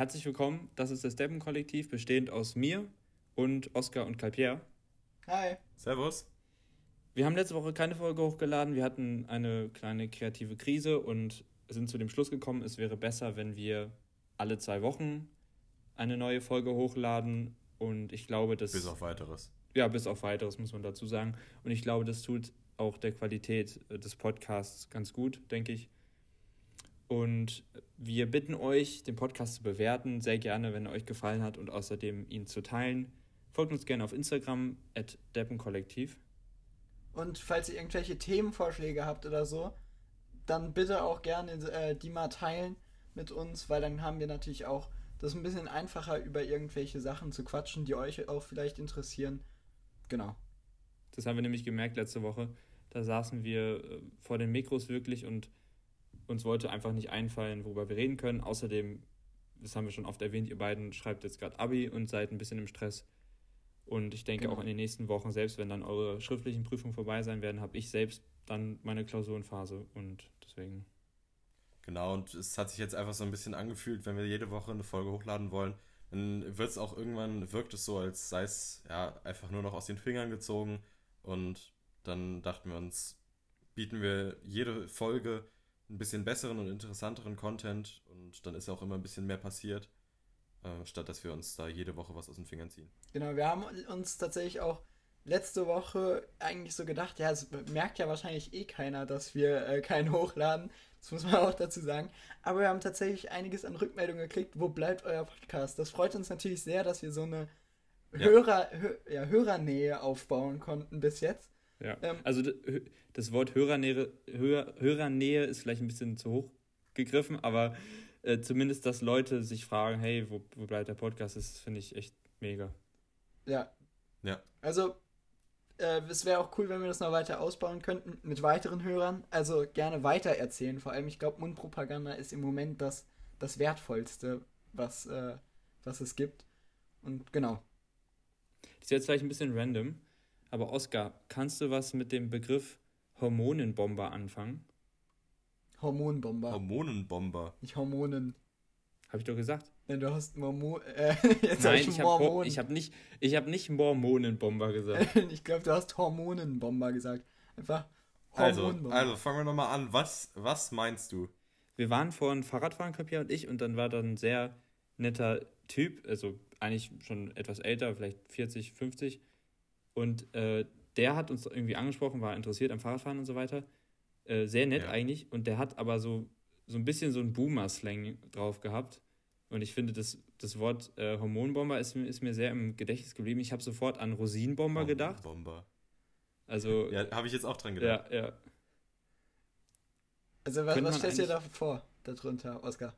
Herzlich willkommen, das ist das Deppen-Kollektiv, bestehend aus mir und Oskar und Kalpier. Hi. Servus. Wir haben letzte Woche keine Folge hochgeladen, wir hatten eine kleine kreative Krise und sind zu dem Schluss gekommen, es wäre besser, wenn wir alle zwei Wochen eine neue Folge hochladen und ich glaube, dass... Bis auf weiteres. Ja, bis auf weiteres muss man dazu sagen. Und ich glaube, das tut auch der Qualität äh, des Podcasts ganz gut, denke ich. Und wir bitten euch, den Podcast zu bewerten, sehr gerne, wenn er euch gefallen hat und außerdem ihn zu teilen. Folgt uns gerne auf Instagram, at deppenkollektiv. Und falls ihr irgendwelche Themenvorschläge habt oder so, dann bitte auch gerne äh, die mal teilen mit uns, weil dann haben wir natürlich auch das ein bisschen einfacher, über irgendwelche Sachen zu quatschen, die euch auch vielleicht interessieren. Genau. Das haben wir nämlich gemerkt letzte Woche. Da saßen wir äh, vor den Mikros wirklich und uns wollte einfach nicht einfallen, worüber wir reden können. Außerdem, das haben wir schon oft erwähnt, ihr beiden schreibt jetzt gerade Abi und seid ein bisschen im Stress. Und ich denke genau. auch in den nächsten Wochen, selbst wenn dann eure schriftlichen Prüfungen vorbei sein werden, habe ich selbst dann meine Klausurenphase und deswegen. Genau, und es hat sich jetzt einfach so ein bisschen angefühlt, wenn wir jede Woche eine Folge hochladen wollen, dann wird es auch irgendwann, wirkt es so, als sei es ja einfach nur noch aus den Fingern gezogen. Und dann dachten wir uns, bieten wir jede Folge ein bisschen besseren und interessanteren Content und dann ist auch immer ein bisschen mehr passiert, äh, statt dass wir uns da jede Woche was aus den Fingern ziehen. Genau, wir haben uns tatsächlich auch letzte Woche eigentlich so gedacht, ja, es merkt ja wahrscheinlich eh keiner, dass wir äh, keinen hochladen. Das muss man auch dazu sagen. Aber wir haben tatsächlich einiges an Rückmeldungen gekriegt. Wo bleibt euer Podcast? Das freut uns natürlich sehr, dass wir so eine ja. Hörer, Hö ja, Hörernähe aufbauen konnten bis jetzt. Ja. Ähm, also das Wort Hörernähe, Hör, Hörernähe ist vielleicht ein bisschen zu hoch gegriffen, aber äh, zumindest, dass Leute sich fragen, hey, wo, wo bleibt der Podcast, das finde ich echt mega. Ja. Ja. Also, äh, es wäre auch cool, wenn wir das noch weiter ausbauen könnten mit weiteren Hörern. Also gerne weiter erzählen. Vor allem, ich glaube, Mundpropaganda ist im Moment das, das Wertvollste, was, äh, was es gibt. Und genau. Das ist jetzt vielleicht ein bisschen random. Aber Oskar, kannst du was mit dem Begriff Hormonenbomber anfangen? Hormonbomber. Hormonenbomber. Nicht Hormonen. Habe ich doch gesagt. Nein, du hast Mormon. Äh, jetzt Nein, ich habe ich hab nicht, hab nicht Mormonenbomber gesagt. ich glaube, du hast Hormonenbomber gesagt. Einfach Hormonbomber. Also, also fangen wir nochmal an. Was, was meinst du? Wir waren vorhin Fahrradfahren, Kapia und ich, und dann war da ein sehr netter Typ, also eigentlich schon etwas älter, vielleicht 40, 50, und äh, der hat uns irgendwie angesprochen, war interessiert am Fahrradfahren und so weiter. Äh, sehr nett ja. eigentlich. Und der hat aber so, so ein bisschen so ein Boomer-Slang drauf gehabt. Und ich finde, das, das Wort äh, Hormonbomber ist, ist mir sehr im Gedächtnis geblieben. Ich habe sofort an Rosinenbomber gedacht. Bomber. Also. Ja, habe ich jetzt auch dran gedacht. Ja, ja. Also, was, was stellst du dir da vor, darunter, Oskar?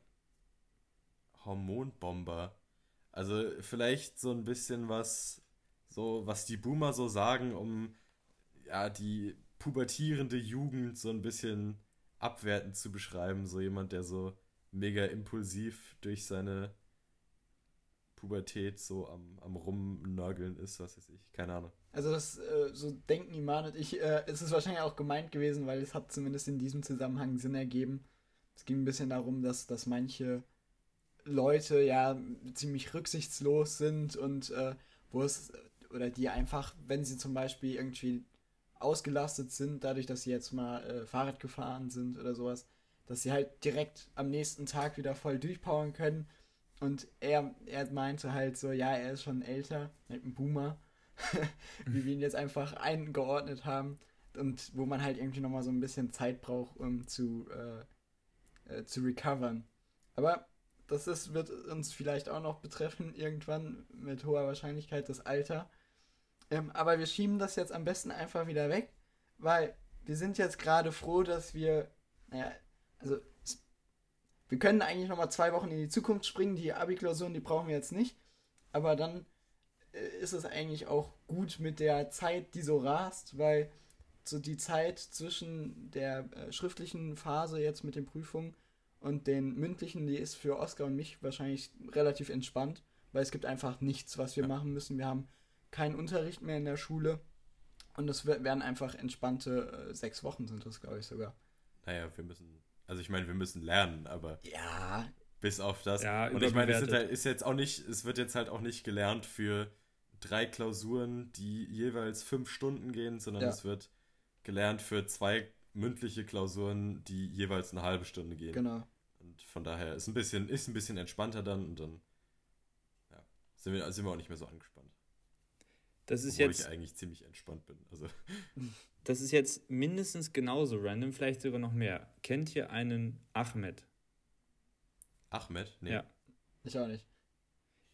Hormonbomber. Also, vielleicht so ein bisschen was so was die Boomer so sagen, um ja die pubertierende Jugend so ein bisschen abwertend zu beschreiben. So jemand, der so mega impulsiv durch seine Pubertät so am, am Rumnörgeln ist, was weiß ich, keine Ahnung. Also das, äh, so denken Iman und ich, äh, es ist wahrscheinlich auch gemeint gewesen, weil es hat zumindest in diesem Zusammenhang Sinn ergeben. Es ging ein bisschen darum, dass, dass manche Leute ja ziemlich rücksichtslos sind und äh, wo es oder die einfach, wenn sie zum Beispiel irgendwie ausgelastet sind, dadurch, dass sie jetzt mal äh, Fahrrad gefahren sind oder sowas, dass sie halt direkt am nächsten Tag wieder voll durchpowern können. Und er, er meinte halt so, ja, er ist schon älter, halt ein Boomer, wie wir ihn jetzt einfach eingeordnet haben. Und wo man halt irgendwie nochmal so ein bisschen Zeit braucht, um zu, äh, äh, zu recovern. Aber das ist, wird uns vielleicht auch noch betreffen, irgendwann mit hoher Wahrscheinlichkeit das Alter. Ähm, aber wir schieben das jetzt am besten einfach wieder weg, weil wir sind jetzt gerade froh, dass wir, naja, also wir können eigentlich nochmal zwei Wochen in die Zukunft springen. Die Abi-Klausuren, die brauchen wir jetzt nicht. Aber dann äh, ist es eigentlich auch gut mit der Zeit, die so rast, weil so die Zeit zwischen der äh, schriftlichen Phase jetzt mit den Prüfungen und den mündlichen, die ist für Oskar und mich wahrscheinlich relativ entspannt, weil es gibt einfach nichts, was wir machen müssen. Wir haben keinen Unterricht mehr in der Schule. Und es werden einfach entspannte äh, sechs Wochen, sind das, glaube ich, sogar. Naja, wir müssen, also ich meine, wir müssen lernen, aber. Ja, Bis auf das. Ja, und ich meine, es halt, ist jetzt auch nicht, es wird jetzt halt auch nicht gelernt für drei Klausuren, die jeweils fünf Stunden gehen, sondern ja. es wird gelernt für zwei mündliche Klausuren, die jeweils eine halbe Stunde gehen. Genau. Und von daher ist ein bisschen, ist ein bisschen entspannter dann und dann ja, sind, wir, sind wir auch nicht mehr so angespannt. Das ist Obwohl jetzt. ich eigentlich ziemlich entspannt bin. Also. Das ist jetzt mindestens genauso random, vielleicht sogar noch mehr. Kennt ihr einen Ahmed? Ahmed? Nee. Ja. Ich auch nicht.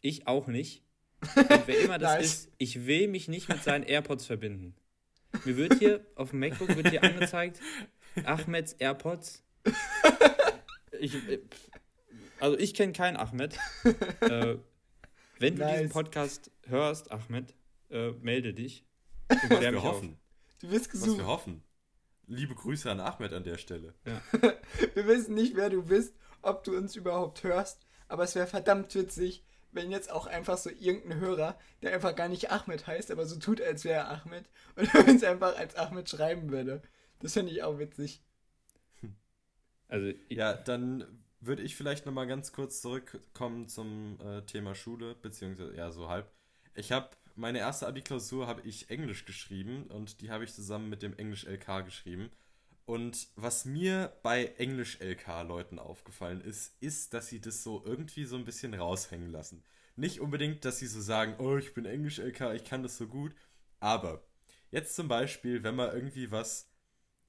Ich auch nicht. Und wer immer das nice. ist, ich will mich nicht mit seinen AirPods verbinden. Mir wird hier auf dem MacBook wird hier angezeigt, Ahmeds AirPods. Ich, äh, also ich kenne keinen Ahmed. Äh, wenn du nice. diesen Podcast hörst, Ahmed, äh, melde dich. Und Was wir hoffen. Auf. Du wirst gesucht. Was wir hoffen. Liebe Grüße an Ahmed an der Stelle. Ja. wir wissen nicht, wer du bist, ob du uns überhaupt hörst, aber es wäre verdammt witzig, wenn jetzt auch einfach so irgendein Hörer, der einfach gar nicht Ahmed heißt, aber so tut, als wäre er Ahmed und uns einfach als Ahmed schreiben würde. Das finde ich auch witzig. Also, ja, dann würde ich vielleicht nochmal ganz kurz zurückkommen zum äh, Thema Schule, beziehungsweise, ja, so halb. Ich habe, meine erste Abi-Klausur habe ich Englisch geschrieben und die habe ich zusammen mit dem Englisch-LK geschrieben. Und was mir bei Englisch-LK-Leuten aufgefallen ist, ist, dass sie das so irgendwie so ein bisschen raushängen lassen. Nicht unbedingt, dass sie so sagen, oh, ich bin Englisch-LK, ich kann das so gut. Aber jetzt zum Beispiel, wenn man irgendwie was,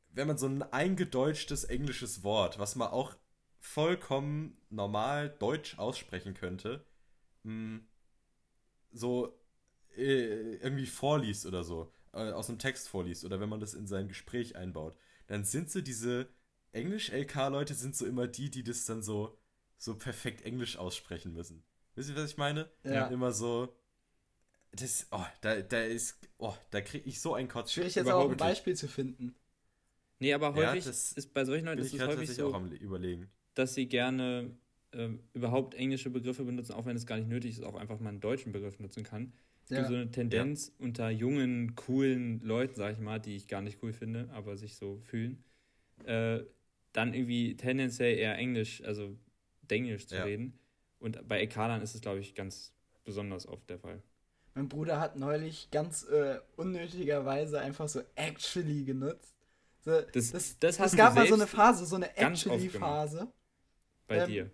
wenn man so ein eingedeutschtes englisches Wort, was man auch vollkommen normal deutsch aussprechen könnte, hm, so äh, irgendwie vorliest oder so, äh, aus einem Text vorliest oder wenn man das in sein Gespräch einbaut dann sind so diese Englisch-LK-Leute sind so immer die, die das dann so, so perfekt Englisch aussprechen müssen. Wisst ihr, was ich meine? Ja. Immer so. Das, oh, da, da ist, oh, da kriege ich so ein Kotz. Schwierig jetzt auch ein Beispiel zu finden. Nee, aber häufig ja, ist bei solchen Leuten ist es häufig so, auch am überlegen. dass sie gerne äh, überhaupt englische Begriffe benutzen, auch wenn es gar nicht nötig ist, auch einfach mal einen deutschen Begriff nutzen kann. Es ja. gibt so eine Tendenz ja. unter jungen, coolen Leuten, sag ich mal, die ich gar nicht cool finde, aber sich so fühlen, äh, dann irgendwie tendenziell eher Englisch, also Denglisch zu ja. reden. Und bei Ekalan ist es, glaube ich, ganz besonders oft der Fall. Mein Bruder hat neulich ganz äh, unnötigerweise einfach so actually genutzt. So, das, das, das es gab mal so eine Phase, so eine actually-Phase. Bei ähm, dir.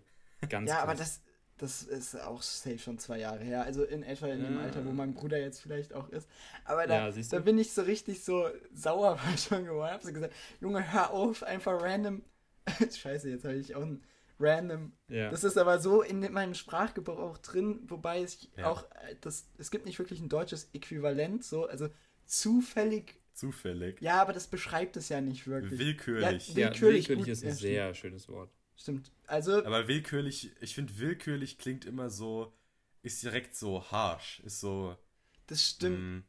Ganz Ja, krass. aber das, das ist auch safe schon zwei Jahre her. Also in etwa in dem Alter, wo mein Bruder jetzt vielleicht auch ist. Aber da, ja, da bin ich so richtig so sauer schon geworden. Hab so gesagt, Junge, hör auf, einfach random. Scheiße, jetzt habe ich auch ein random. Ja. Das ist aber so in meinem Sprachgebrauch drin, wobei es ja. auch äh, das, es gibt nicht wirklich ein deutsches Äquivalent, so, also zufällig. Zufällig. Ja, aber das beschreibt es ja nicht wirklich. Willkürlich. Ja, willkürlich, willkürlich ist ein sehr schönes Wort. Stimmt. Also. Aber willkürlich, ich finde, willkürlich klingt immer so, ist direkt so harsh, ist so. Das stimmt. Mh, mm.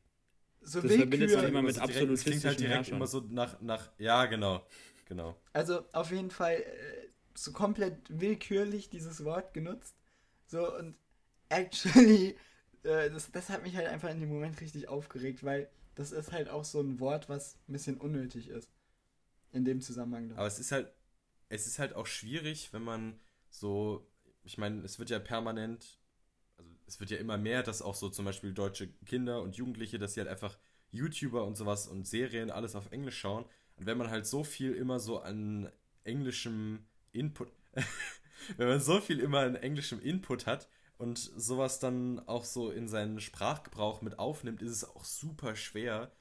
so das verbindet sich immer mit absolut klingt halt direkt Herrschern. immer so nach, nach, ja, genau, genau. Also auf jeden Fall äh, so komplett willkürlich dieses Wort genutzt. So und actually, äh, das, das hat mich halt einfach in dem Moment richtig aufgeregt, weil das ist halt auch so ein Wort, was ein bisschen unnötig ist. In dem Zusammenhang. Aber es ist halt, es ist halt auch schwierig, wenn man so, ich meine, es wird ja permanent, also es wird ja immer mehr, dass auch so zum Beispiel deutsche Kinder und Jugendliche, dass sie halt einfach YouTuber und sowas und Serien alles auf Englisch schauen. Und wenn man halt so viel immer so an englischem Input, wenn man so viel immer an englischem Input hat und sowas dann auch so in seinen Sprachgebrauch mit aufnimmt, ist es auch super schwer,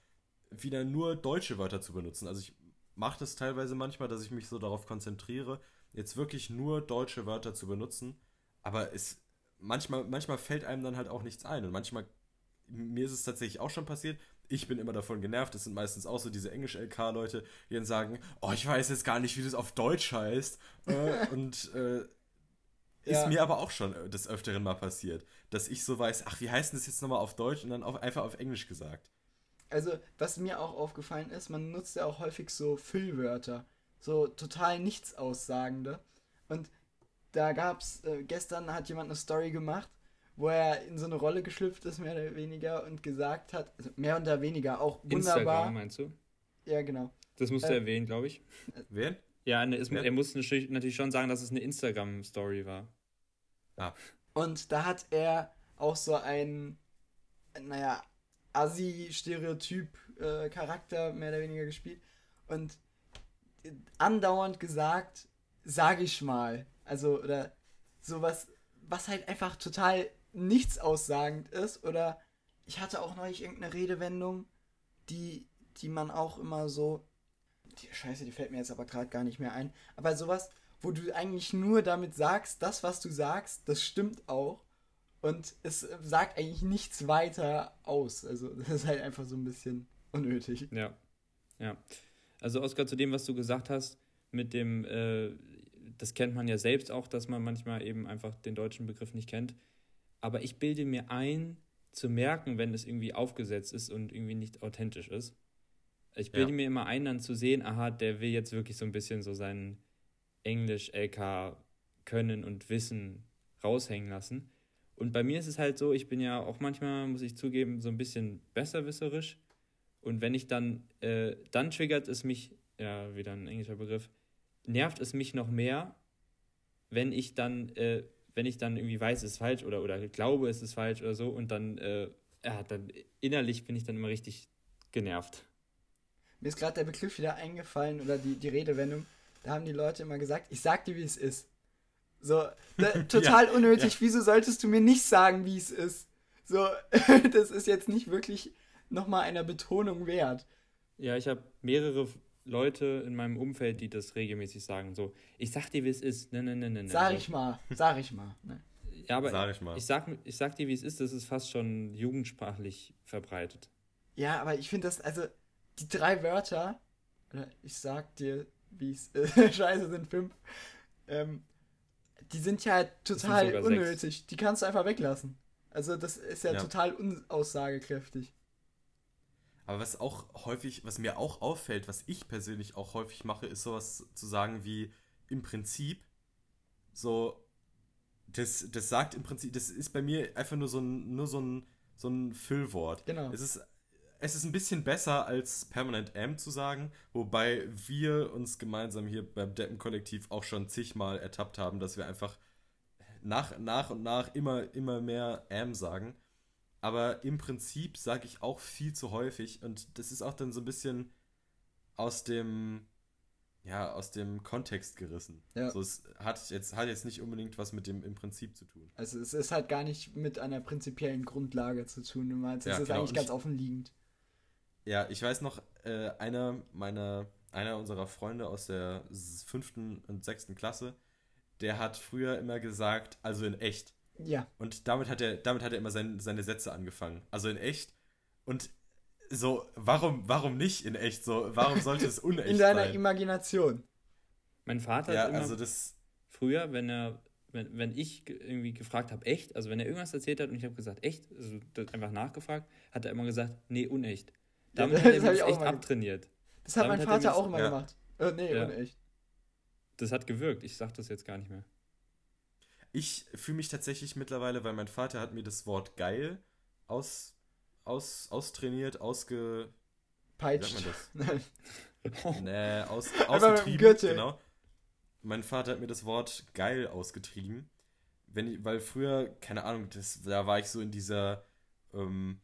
wieder nur deutsche Wörter zu benutzen. Also ich mache das teilweise manchmal, dass ich mich so darauf konzentriere, jetzt wirklich nur deutsche Wörter zu benutzen. Aber es manchmal, manchmal fällt einem dann halt auch nichts ein. Und manchmal, mir ist es tatsächlich auch schon passiert, ich bin immer davon genervt. Das sind meistens auch so diese Englisch-LK-Leute, die dann sagen, oh, ich weiß jetzt gar nicht, wie das auf Deutsch heißt. Äh, und äh, ja. ist mir aber auch schon des Öfteren mal passiert, dass ich so weiß, ach, wie heißt denn das jetzt nochmal auf Deutsch und dann auf, einfach auf Englisch gesagt also was mir auch aufgefallen ist, man nutzt ja auch häufig so Füllwörter, so total nichts aussagende. Und da gab's, äh, gestern hat jemand eine Story gemacht, wo er in so eine Rolle geschlüpft ist, mehr oder weniger, und gesagt hat, also mehr oder weniger auch wunderbar. Instagram meinst du? Ja, genau. Das musst du äh, erwähnen, glaube ich. Wen? Ja, ne, es, er muss natürlich schon sagen, dass es eine Instagram-Story war. Ah. Und da hat er auch so einen, naja, Assi-Stereotyp-Charakter mehr oder weniger gespielt. Und andauernd gesagt, sag ich mal. Also, oder sowas, was halt einfach total nichts aussagend ist. Oder ich hatte auch neulich irgendeine Redewendung, die, die man auch immer so. Die Scheiße, die fällt mir jetzt aber gerade gar nicht mehr ein. Aber sowas, wo du eigentlich nur damit sagst, das, was du sagst, das stimmt auch. Und es sagt eigentlich nichts weiter aus. Also, das ist halt einfach so ein bisschen unnötig. Ja. Ja. Also, Oskar, zu dem, was du gesagt hast, mit dem, äh, das kennt man ja selbst auch, dass man manchmal eben einfach den deutschen Begriff nicht kennt. Aber ich bilde mir ein, zu merken, wenn es irgendwie aufgesetzt ist und irgendwie nicht authentisch ist. Ich bilde ja. mir immer ein, dann zu sehen, aha, der will jetzt wirklich so ein bisschen so sein Englisch-LK können und Wissen raushängen lassen. Und bei mir ist es halt so, ich bin ja auch manchmal, muss ich zugeben, so ein bisschen besserwisserisch. Und wenn ich dann, äh, dann triggert es mich, ja, wieder ein englischer Begriff, nervt es mich noch mehr, wenn ich dann, äh, wenn ich dann irgendwie weiß, es ist falsch oder, oder glaube, es ist falsch oder so und dann, äh, ja, dann innerlich bin ich dann immer richtig genervt. Mir ist gerade der Begriff wieder eingefallen oder die, die Redewendung. Da haben die Leute immer gesagt, ich sag dir, wie es ist. So, da, total ja, unnötig. Ja. Wieso solltest du mir nicht sagen, wie es ist? So, das ist jetzt nicht wirklich nochmal einer Betonung wert. Ja, ich habe mehrere Leute in meinem Umfeld, die das regelmäßig sagen. So, ich sag dir, wie es ist. Ne, ne, ne, ne. Sag ich mal, sag ich mal. Ne. Ja, aber sag ich, mal. Ich, sag, ich sag dir, wie es ist, das ist fast schon jugendsprachlich verbreitet. Ja, aber ich finde das, also, die drei Wörter, oder ich sag dir, wie es ist, scheiße, sind fünf, ähm, die sind ja total sind unnötig. Sechs. Die kannst du einfach weglassen. Also, das ist ja, ja. total unaussagekräftig. Aber was auch häufig, was mir auch auffällt, was ich persönlich auch häufig mache, ist sowas zu sagen wie im Prinzip so das, das sagt im Prinzip, das ist bei mir einfach nur so ein, nur so ein, so ein Füllwort. Genau. Es ist, es ist ein bisschen besser als Permanent M zu sagen, wobei wir uns gemeinsam hier beim Deppen-Kollektiv auch schon zigmal ertappt haben, dass wir einfach nach, nach und nach immer, immer mehr M sagen. Aber im Prinzip sage ich auch viel zu häufig und das ist auch dann so ein bisschen aus dem, ja, aus dem Kontext gerissen. Ja. So, es hat jetzt, hat jetzt nicht unbedingt was mit dem im Prinzip zu tun. Also es ist halt gar nicht mit einer prinzipiellen Grundlage zu tun. Es ja, ist genau. eigentlich ganz offenliegend. Ja, ich weiß noch, äh, einer meiner, einer unserer Freunde aus der fünften und sechsten Klasse, der hat früher immer gesagt, also in echt. Ja. Und damit hat er, damit hat er immer sein, seine Sätze angefangen. Also in echt. Und so, warum, warum nicht in echt? So, warum sollte es unecht sein? In deiner sein? Imagination. Mein Vater ja, hat immer also das früher, wenn er, wenn, wenn ich irgendwie gefragt habe, echt, also wenn er irgendwas erzählt hat und ich habe gesagt, echt, also einfach nachgefragt, hat er immer gesagt, nee, unecht. Damit ja, hat er mich echt abtrainiert. Das hat Damit mein Vater hat auch immer ja. gemacht. Äh, nee, ja. unecht. Das hat gewirkt, ich sag das jetzt gar nicht mehr. Ich fühle mich tatsächlich mittlerweile, weil mein Vater hat mir das Wort geil aus, aus, austrainiert, ausge... Peitscht. Wie sagt man das? nee, aus, ausgetrieben, genau. Mein Vater hat mir das Wort geil ausgetrieben. Wenn ich, weil früher, keine Ahnung, das, da war ich so in dieser, ähm,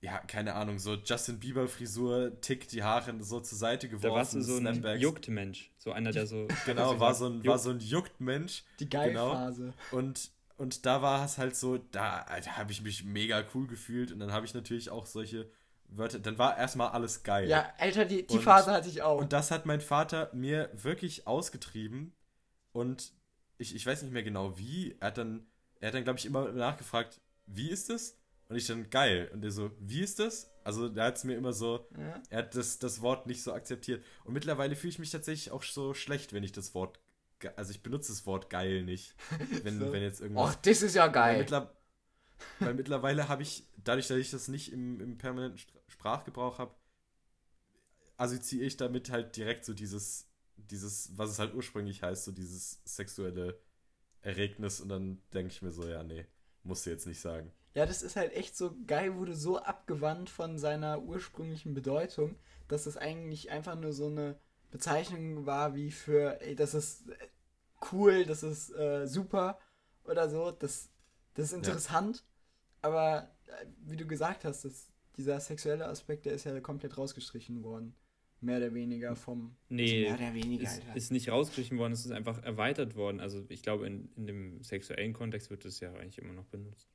ja, keine Ahnung, so Justin Bieber Frisur, Tick, die Haare so zur Seite geworfen. Da warst du so ein Juckt-Mensch. So einer, der so. genau, war so ein, war so ein Juckt-Mensch. Die Geilphase. Genau. Und, und da war es halt so, da, da habe ich mich mega cool gefühlt und dann habe ich natürlich auch solche Wörter, dann war erstmal alles geil. Ja, Alter, die, die und, Phase hatte ich auch. Und das hat mein Vater mir wirklich ausgetrieben und ich, ich weiß nicht mehr genau wie. Er hat dann, er hat dann, glaube ich, immer nachgefragt, wie ist das? Und ich dann, geil. Und der so, wie ist das? Also, der hat es mir immer so, ja. er hat das, das Wort nicht so akzeptiert. Und mittlerweile fühle ich mich tatsächlich auch so schlecht, wenn ich das Wort, also ich benutze das Wort geil nicht. Wenn, so. wenn jetzt irgendwas. Ach, das ist ja geil. Weil, mittler, weil mittlerweile habe ich, dadurch, dass ich das nicht im, im permanenten Sprachgebrauch habe, assoziiere ich damit halt direkt so dieses, dieses, was es halt ursprünglich heißt, so dieses sexuelle Erregnis. Und dann denke ich mir so, ja, nee, musst du jetzt nicht sagen. Ja, das ist halt echt so geil, wurde so abgewandt von seiner ursprünglichen Bedeutung, dass es eigentlich einfach nur so eine Bezeichnung war wie für, ey, das ist cool, das ist äh, super oder so, das, das ist interessant, ja. aber äh, wie du gesagt hast, das, dieser sexuelle Aspekt, der ist ja komplett rausgestrichen worden. Mehr oder weniger vom. Nee, mehr oder weniger. Ist, ist nicht rausgestrichen worden, es ist einfach erweitert worden. Also ich glaube, in, in dem sexuellen Kontext wird es ja eigentlich immer noch benutzt.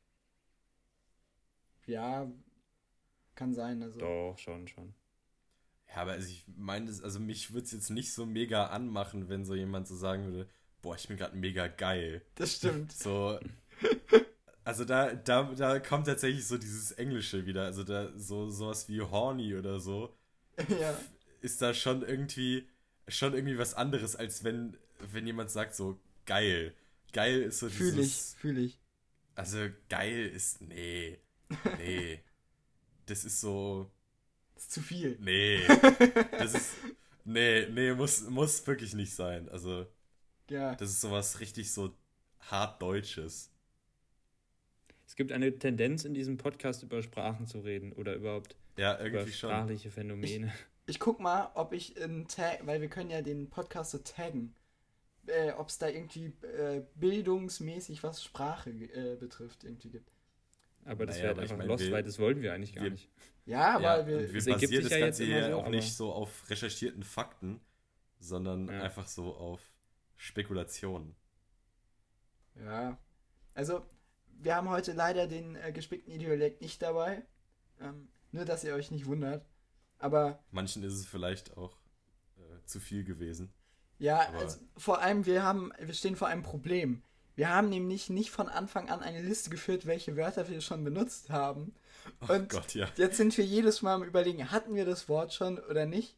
Ja, kann sein. Also. Doch, schon, schon. Ja, aber also ich meine, also mich würde es jetzt nicht so mega anmachen, wenn so jemand so sagen würde, boah, ich bin gerade mega geil. Das stimmt. So. Also da, da, da kommt tatsächlich so dieses Englische wieder. Also da so sowas wie horny oder so. Ja ist da schon irgendwie schon irgendwie was anderes, als wenn, wenn jemand sagt so geil. Geil ist so Fühl ich, fühl ich. Also geil ist. Nee. Nee. das ist so. Das ist zu viel. Nee. Das ist. Nee, nee, muss, muss wirklich nicht sein. Also. Ja. Das ist sowas richtig so hart Deutsches. Es gibt eine Tendenz in diesem Podcast über Sprachen zu reden oder überhaupt ja, irgendwie über sprachliche schon. Phänomene. Ich, ich guck mal, ob ich in Tag, weil wir können ja den Podcast so taggen, äh, ob es da irgendwie äh, bildungsmäßig was Sprache äh, betrifft irgendwie gibt. Aber das naja, wäre einfach ich mein, lost, weil das wollten wir eigentlich gar wir, nicht. Ja, aber ja, wir, wir basieren das ja Ganze ja so, auch nicht so auf recherchierten Fakten, sondern ja. einfach so auf Spekulationen. Ja, also wir haben heute leider den äh, gespickten Ideolekt nicht dabei. Ähm, nur, dass ihr euch nicht wundert. Aber. Manchen ist es vielleicht auch äh, zu viel gewesen. Ja, also vor allem, wir haben, wir stehen vor einem Problem. Wir haben nämlich nicht von Anfang an eine Liste geführt, welche Wörter wir schon benutzt haben. Oh Und Gott, ja. jetzt sind wir jedes Mal am überlegen, hatten wir das Wort schon oder nicht?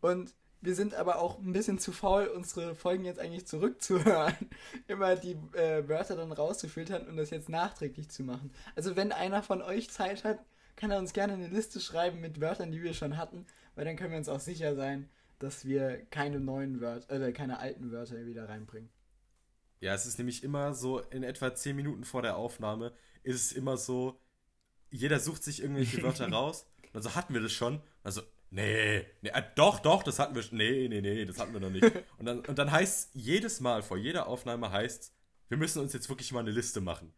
Und wir sind aber auch ein bisschen zu faul, unsere Folgen jetzt eigentlich zurückzuhören, immer die äh, Wörter dann rauszufiltern und das jetzt nachträglich zu machen. Also wenn einer von euch Zeit hat, kann er uns gerne eine Liste schreiben mit Wörtern, die wir schon hatten, weil dann können wir uns auch sicher sein, dass wir keine neuen Wörter, äh, keine alten Wörter wieder reinbringen. Ja, es ist nämlich immer so, in etwa 10 Minuten vor der Aufnahme ist es immer so, jeder sucht sich irgendwelche Wörter raus und dann so, hatten wir das schon? Also, nee, nee äh, doch, doch, das hatten wir schon. Nee, nee, nee, das hatten wir noch nicht. Und dann, und dann heißt jedes Mal vor jeder Aufnahme heißt wir müssen uns jetzt wirklich mal eine Liste machen.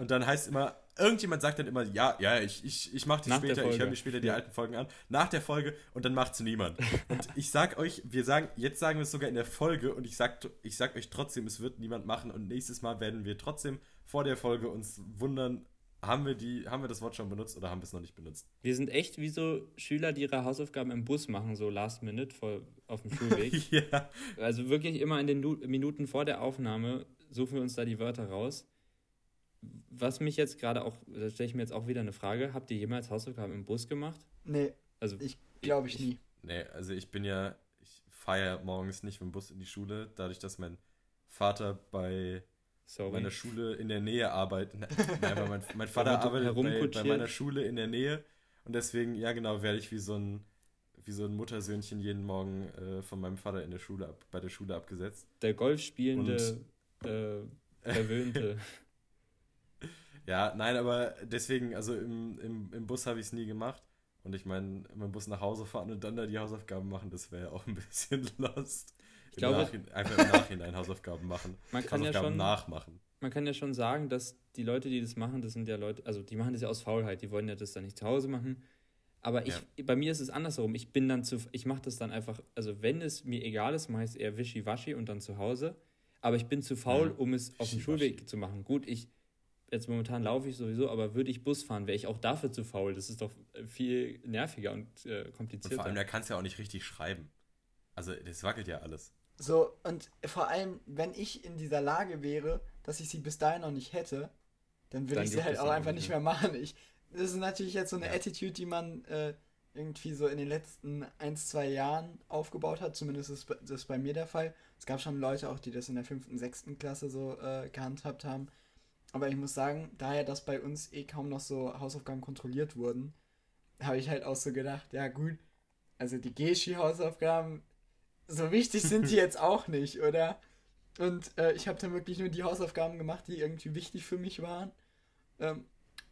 Und dann heißt immer, irgendjemand sagt dann immer, ja, ja, ich, ich, ich mach die Nach später, ich höre mir später die alten Folgen an, nach der Folge und dann macht's niemand. Und ich sag euch, wir sagen, jetzt sagen wir es sogar in der Folge und ich sag, ich sag euch trotzdem, es wird niemand machen und nächstes Mal werden wir trotzdem vor der Folge uns wundern, haben wir die, haben wir das Wort schon benutzt oder haben wir es noch nicht benutzt? Wir sind echt wie so Schüler, die ihre Hausaufgaben im Bus machen, so last minute vor, auf dem Schulweg. ja. Also wirklich immer in den Minuten vor der Aufnahme suchen wir uns da die Wörter raus was mich jetzt gerade auch, da stelle ich mir jetzt auch wieder eine Frage, habt ihr jemals Hausaufgaben im Bus gemacht? Nee. Also ich glaube ich, ich nie. Nee, also ich bin ja, ich fahre ja morgens nicht mit dem Bus in die Schule, dadurch, dass mein Vater bei Sorry. meiner Schule in der Nähe arbeitet. Nein, weil mein, mein Vater arbeitet bei, bei, meiner Schule in der Nähe und deswegen, ja genau, werde ich wie so ein wie so ein Muttersöhnchen jeden Morgen äh, von meinem Vater in der Schule ab, bei der Schule abgesetzt. Der Golfspielende, äh, verwöhnte. Ja, nein, aber deswegen, also im, im, im Bus habe ich es nie gemacht. Und ich meine, im Bus nach Hause fahren und dann da die Hausaufgaben machen, das wäre ja auch ein bisschen lost. Ich glaube, Nachhinein, einfach im Nachhinein Hausaufgaben machen. Man kann Hausaufgaben ja schon, nachmachen. Man kann ja schon sagen, dass die Leute, die das machen, das sind ja Leute, also die machen das ja aus Faulheit, die wollen ja das dann nicht zu Hause machen. Aber ich, ja. bei mir ist es andersherum. Ich bin dann zu, ich mache das dann einfach, also wenn es mir egal ist, mache ich es eher wischiwaschi und dann zu Hause. Aber ich bin zu faul, ja. um es auf dem Schulweg zu machen. Gut, ich jetzt momentan laufe ich sowieso, aber würde ich Bus fahren, wäre ich auch dafür zu faul. Das ist doch viel nerviger und äh, komplizierter. Und vor allem, der kann es ja auch nicht richtig schreiben. Also, das wackelt ja alles. So, und vor allem, wenn ich in dieser Lage wäre, dass ich sie bis dahin noch nicht hätte, dann würde ich sie halt auch einfach nicht mehr machen. Ich, das ist natürlich jetzt so eine ja. Attitude, die man äh, irgendwie so in den letzten ein, zwei Jahren aufgebaut hat. Zumindest ist das bei mir der Fall. Es gab schon Leute auch, die das in der fünften, sechsten Klasse so äh, gehandhabt haben. Aber ich muss sagen, daher, dass bei uns eh kaum noch so Hausaufgaben kontrolliert wurden, habe ich halt auch so gedacht, ja gut, also die Geschi-Hausaufgaben, so wichtig sind die jetzt auch nicht, oder? Und äh, ich habe dann wirklich nur die Hausaufgaben gemacht, die irgendwie wichtig für mich waren. Ähm,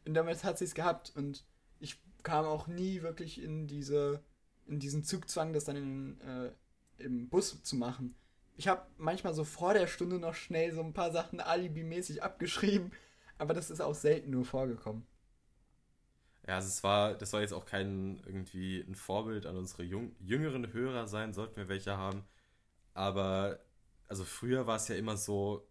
und damit hat sie es gehabt. Und ich kam auch nie wirklich in diese, in diesen Zugzwang, das dann in, äh, im Bus zu machen. Ich habe manchmal so vor der Stunde noch schnell so ein paar Sachen alibimäßig abgeschrieben, aber das ist auch selten nur vorgekommen. Ja, also es war, das soll jetzt auch kein irgendwie ein Vorbild an unsere jung, jüngeren Hörer sein, sollten wir welche haben. Aber also früher war es ja immer so,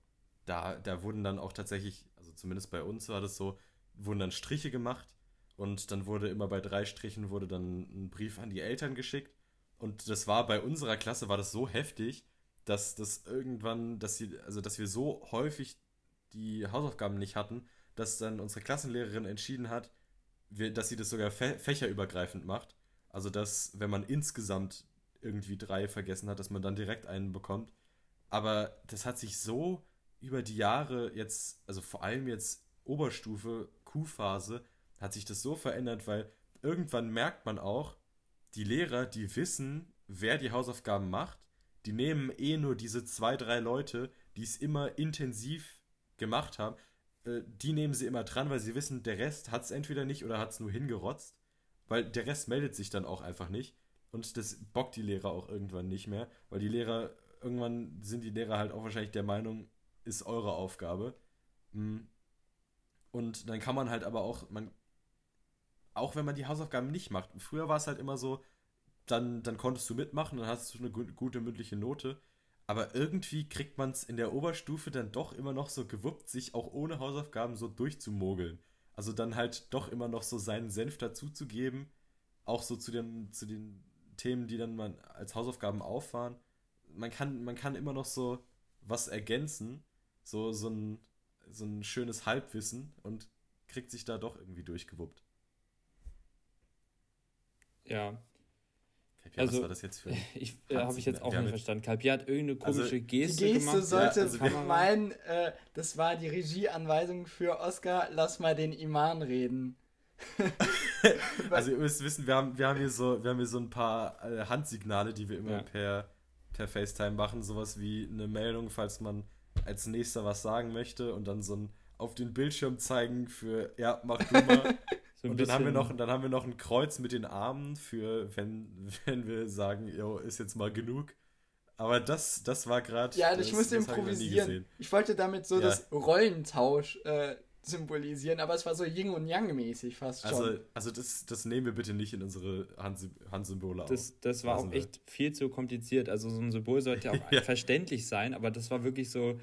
da, da wurden dann auch tatsächlich, also zumindest bei uns war das so, wurden dann Striche gemacht und dann wurde immer bei drei Strichen wurde dann ein Brief an die Eltern geschickt. Und das war bei unserer Klasse war das so heftig, dass das irgendwann, dass sie, also dass wir so häufig die Hausaufgaben nicht hatten, dass dann unsere Klassenlehrerin entschieden hat, wir, dass sie das sogar fä fächerübergreifend macht. Also dass, wenn man insgesamt irgendwie drei vergessen hat, dass man dann direkt einen bekommt. Aber das hat sich so über die Jahre jetzt, also vor allem jetzt Oberstufe, Q-Phase, hat sich das so verändert, weil irgendwann merkt man auch, die Lehrer, die wissen, wer die Hausaufgaben macht, die nehmen eh nur diese zwei, drei Leute, die es immer intensiv gemacht haben, äh, die nehmen sie immer dran, weil sie wissen, der Rest hat es entweder nicht oder hat es nur hingerotzt, weil der Rest meldet sich dann auch einfach nicht und das bockt die Lehrer auch irgendwann nicht mehr, weil die Lehrer, irgendwann sind die Lehrer halt auch wahrscheinlich der Meinung, ist eure Aufgabe. Hm. Und dann kann man halt aber auch, man, auch wenn man die Hausaufgaben nicht macht. Früher war es halt immer so, dann, dann konntest du mitmachen, dann hast du eine gute mündliche Note. Aber irgendwie kriegt man es in der Oberstufe dann doch immer noch so gewuppt, sich auch ohne Hausaufgaben so durchzumogeln. Also dann halt doch immer noch so seinen Senf dazuzugeben, auch so zu den, zu den Themen, die dann man als Hausaufgaben auffahren. Man kann, man kann immer noch so was ergänzen, so, so, ein, so ein schönes Halbwissen und kriegt sich da doch irgendwie durchgewuppt. Ja, Kalpia, also, was war das jetzt für ein Ich äh, habe ich jetzt auch nicht verstanden. Kalpia hat irgendeine also, komische also, Geste, die Geste gemacht. sollte ja, also meinen, äh, das war die Regieanweisung für Oscar, lass mal den Iman reden. also ihr müsst wissen, wir haben, wir haben hier so, wir haben hier so ein paar äh, Handsignale, die wir immer ja. per, per FaceTime machen. Sowas wie eine Meldung, falls man als nächster was sagen möchte und dann so ein auf den Bildschirm zeigen für, ja, mach du mal. So und dann haben, wir noch, dann haben wir noch ein Kreuz mit den Armen für, wenn, wenn wir sagen, jo, ist jetzt mal genug. Aber das, das war gerade. Ja, ich musste improvisieren. Ich, ich, wollte damit so ja. das Rollentausch äh, symbolisieren, aber es war so Yin und Yang mäßig fast schon. Also, also das, das nehmen wir bitte nicht in unsere Handsymbole auf. Das, das war auch echt viel zu kompliziert. Also so ein Symbol sollte ja auch ja. verständlich sein, aber das war wirklich so,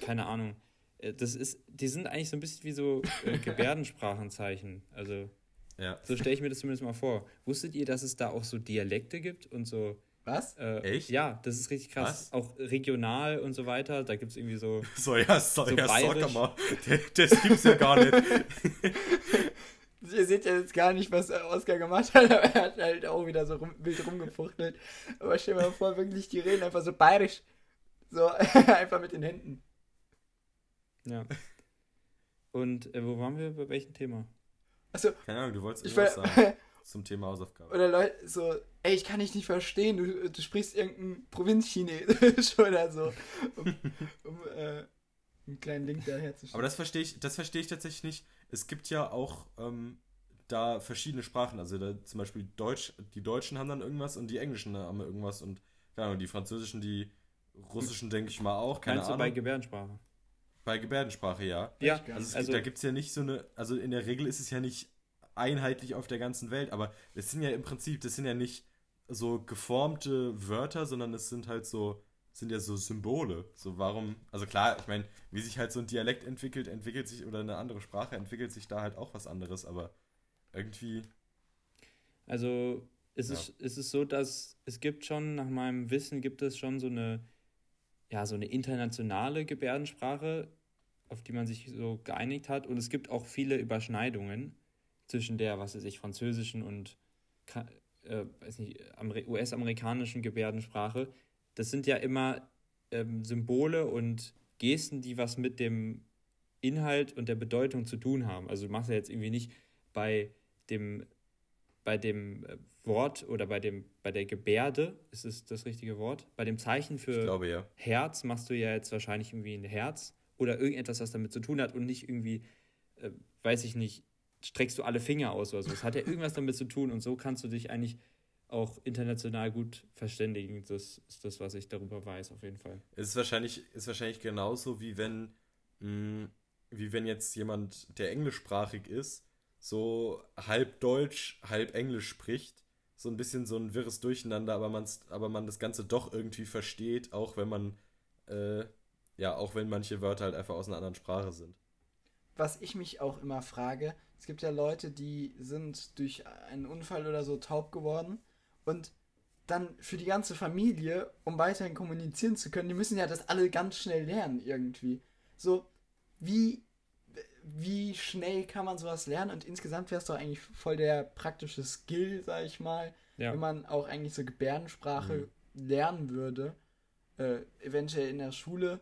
keine Ahnung. Äh, das ist, die sind eigentlich so ein bisschen wie so äh, Gebärdensprachenzeichen. Also, ja. so stelle ich mir das zumindest mal vor. Wusstet ihr, dass es da auch so Dialekte gibt und so. Was? Äh, Echt? Ja, das ist richtig krass. Was? Auch regional und so weiter. Da gibt es irgendwie so. So, ja, so, so ja sag mal. Das gibt's ja gar nicht. Ihr seht ja jetzt gar nicht, was Oscar gemacht hat, aber er hat halt auch wieder so rum, wild rumgefuchtelt. Aber stell dir mal vor, wirklich, die reden einfach so bayerisch. So, einfach mit den Händen. Ja. Und äh, wo waren wir? Bei welchem Thema? Also, Keine Ahnung, du wolltest irgendwas sagen zum Thema Hausaufgaben. Oder Leute so, ey, ich kann dich nicht verstehen, du, du sprichst irgendein Provinzchinesisch oder so, um, um äh, einen kleinen Link da herzustellen. Aber das verstehe ich, das verstehe ich tatsächlich nicht. Es gibt ja auch ähm, da verschiedene Sprachen, also da, zum Beispiel Deutsch, die Deutschen haben dann irgendwas und die Englischen haben irgendwas und keine Ahnung, die Französischen, die Russischen denke ich mal auch, keine Meinst Ahnung. Du bei Gebärdensprache? Bei Gebärdensprache, ja. Ja, also, also da gibt es ja nicht so eine, also in der Regel ist es ja nicht einheitlich auf der ganzen Welt, aber es sind ja im Prinzip, das sind ja nicht so geformte Wörter, sondern es sind halt so, sind ja so Symbole. So warum, also klar, ich meine, wie sich halt so ein Dialekt entwickelt, entwickelt sich, oder eine andere Sprache entwickelt sich da halt auch was anderes, aber irgendwie. Also ist, ja. es, ist es so, dass es gibt schon, nach meinem Wissen, gibt es schon so eine, ja, so eine internationale Gebärdensprache, auf die man sich so geeinigt hat. Und es gibt auch viele Überschneidungen zwischen der, was weiß ich, französischen und äh, US-amerikanischen Gebärdensprache. Das sind ja immer ähm, Symbole und Gesten, die was mit dem Inhalt und der Bedeutung zu tun haben. Also du machst ja jetzt irgendwie nicht bei dem, bei dem äh, Wort oder bei, dem, bei der Gebärde, ist es das richtige Wort? Bei dem Zeichen für glaube, ja. Herz machst du ja jetzt wahrscheinlich irgendwie ein Herz oder irgendetwas, was damit zu tun hat und nicht irgendwie, äh, weiß ich nicht, streckst du alle Finger aus oder so. Es hat ja irgendwas damit zu tun und so kannst du dich eigentlich auch international gut verständigen. Das ist das, was ich darüber weiß, auf jeden Fall. Es ist wahrscheinlich, ist wahrscheinlich genauso, wie wenn, mh, wie wenn jetzt jemand, der englischsprachig ist, so halb Deutsch, halb Englisch spricht. So ein bisschen so ein wirres Durcheinander, aber, aber man das Ganze doch irgendwie versteht, auch wenn man, äh, ja, auch wenn manche Wörter halt einfach aus einer anderen Sprache sind. Was ich mich auch immer frage, es gibt ja Leute, die sind durch einen Unfall oder so taub geworden und dann für die ganze Familie, um weiterhin kommunizieren zu können, die müssen ja das alle ganz schnell lernen irgendwie. So, wie, wie schnell kann man sowas lernen? Und insgesamt wäre es doch eigentlich voll der praktische Skill, sag ich mal, ja. wenn man auch eigentlich so Gebärdensprache mhm. lernen würde, äh, eventuell in der Schule.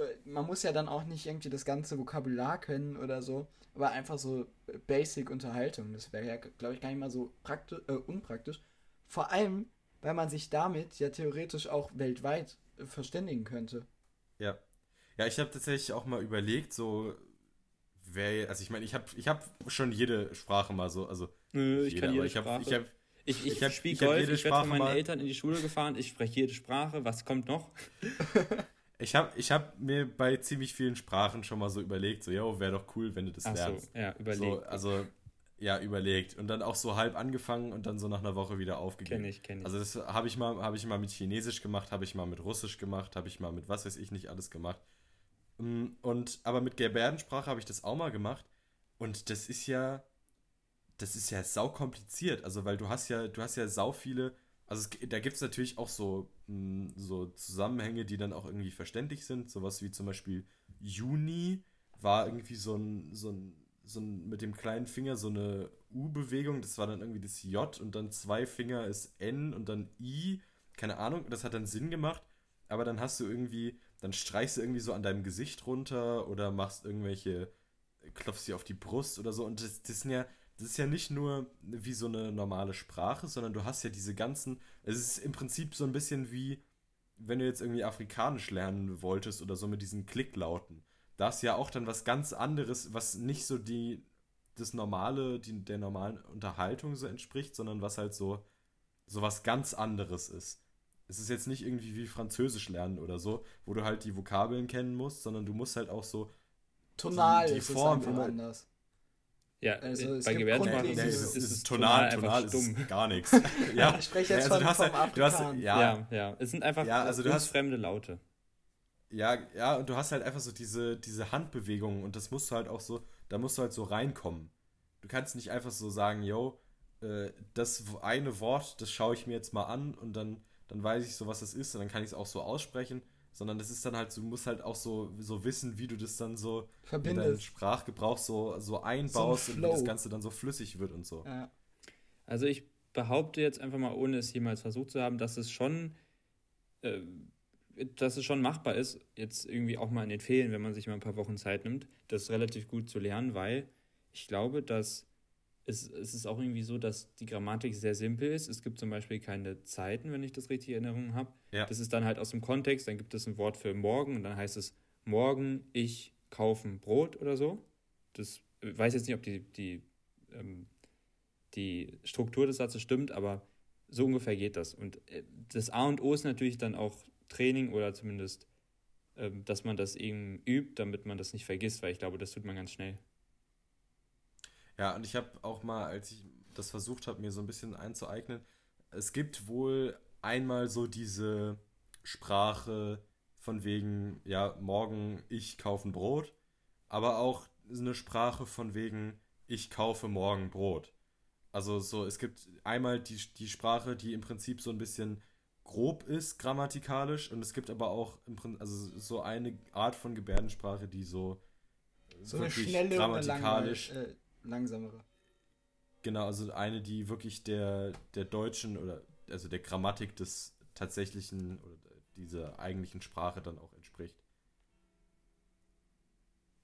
Äh, man muss ja dann auch nicht irgendwie das ganze Vokabular können oder so, aber einfach so Basic-Unterhaltung. Das wäre ja, glaube ich, gar nicht mal so praktisch, äh, unpraktisch. Vor allem, weil man sich damit ja theoretisch auch weltweit äh, verständigen könnte. Ja. Ja, ich habe tatsächlich auch mal überlegt, so wer, also ich meine, ich habe ich hab schon jede Sprache mal so, also Nö, ich jede, kann jede ich Sprache. Hab, ich, hab, ich, ich, ich spiele Golf, ich werde von meinen mal, Eltern in die Schule gefahren, ich spreche jede Sprache, was kommt noch? ich habe ich hab mir bei ziemlich vielen Sprachen schon mal so überlegt, so, yo, wäre doch cool, wenn du das Ach lernst. So, ja, überlegt. So, also ja, überlegt. Und dann auch so halb angefangen und dann so nach einer Woche wieder aufgegeben. Kenn ich, kenn ich. Also das habe ich mal, habe ich mal mit Chinesisch gemacht, habe ich mal mit Russisch gemacht, habe ich mal mit was weiß ich nicht alles gemacht. Mm, und aber mit Gebärdensprache habe ich das auch mal gemacht. Und das ist ja, das ist ja sau kompliziert. Also weil du hast ja, du hast ja sau viele, also es, da gibt es natürlich auch so, mm, so Zusammenhänge, die dann auch irgendwie verständlich sind. Sowas wie zum Beispiel Juni war irgendwie so ein, so ein so ein, mit dem kleinen Finger so eine U-Bewegung. Das war dann irgendwie das J und dann zwei Finger ist N und dann I. Keine Ahnung, das hat dann Sinn gemacht. Aber dann hast du irgendwie, dann streichst du irgendwie so an deinem Gesicht runter oder machst irgendwelche, klopfst dir auf die Brust oder so. Und das, das sind ja, das ist ja nicht nur wie so eine normale Sprache, sondern du hast ja diese ganzen, es ist im Prinzip so ein bisschen wie, wenn du jetzt irgendwie Afrikanisch lernen wolltest oder so mit diesen Klicklauten da ist ja auch dann was ganz anderes, was nicht so die das normale, die, der normalen Unterhaltung so entspricht, sondern was halt so, so was ganz anderes ist. Es ist jetzt nicht irgendwie wie Französisch lernen oder so, wo du halt die Vokabeln kennen musst, sondern du musst halt auch so tonal die, die Form immer anders. Ja, also bei Gebärdensprache ist, ist, ist, ist tonal, tonal ist dumm. gar nichts. ja, ich spreche jetzt ja, also von, vom halt, du hast, ja, ja, ja, es sind einfach ja, also du hast fremde Laute. Ja, ja, und du hast halt einfach so diese, diese Handbewegungen und das musst du halt auch so, da musst du halt so reinkommen. Du kannst nicht einfach so sagen, yo, äh, das eine Wort, das schaue ich mir jetzt mal an und dann, dann weiß ich so, was das ist und dann kann ich es auch so aussprechen, sondern das ist dann halt, du musst halt auch so, so wissen, wie du das dann so Verbindest. in deinen Sprachgebrauch so, so einbaust so und wie das Ganze dann so flüssig wird und so. Ja. Also ich behaupte jetzt einfach mal, ohne es jemals versucht zu haben, dass es schon äh, dass es schon machbar ist, jetzt irgendwie auch mal in den Ferien, wenn man sich mal ein paar Wochen Zeit nimmt, das relativ gut zu lernen, weil ich glaube, dass es, es ist auch irgendwie so, dass die Grammatik sehr simpel ist. Es gibt zum Beispiel keine Zeiten, wenn ich das richtig in Erinnerung habe. Ja. Das ist dann halt aus dem Kontext, dann gibt es ein Wort für morgen und dann heißt es morgen ich kaufen Brot oder so. Das ich weiß jetzt nicht, ob die, die, ähm, die Struktur des Satzes stimmt, aber so ungefähr geht das. Und äh, das A und O ist natürlich dann auch Training oder zumindest, ähm, dass man das eben übt, damit man das nicht vergisst, weil ich glaube, das tut man ganz schnell. Ja, und ich habe auch mal, als ich das versucht habe, mir so ein bisschen einzueignen, es gibt wohl einmal so diese Sprache von wegen, ja, morgen ich kaufe ein Brot, aber auch eine Sprache von wegen, ich kaufe morgen Brot. Also so, es gibt einmal die, die Sprache, die im Prinzip so ein bisschen grob ist grammatikalisch und es gibt aber auch im Prinzip, also so eine Art von Gebärdensprache, die so, so eine schnelle grammatikalisch äh, langsamere. Genau, also eine, die wirklich der der deutschen oder also der Grammatik des tatsächlichen oder dieser eigentlichen Sprache dann auch entspricht.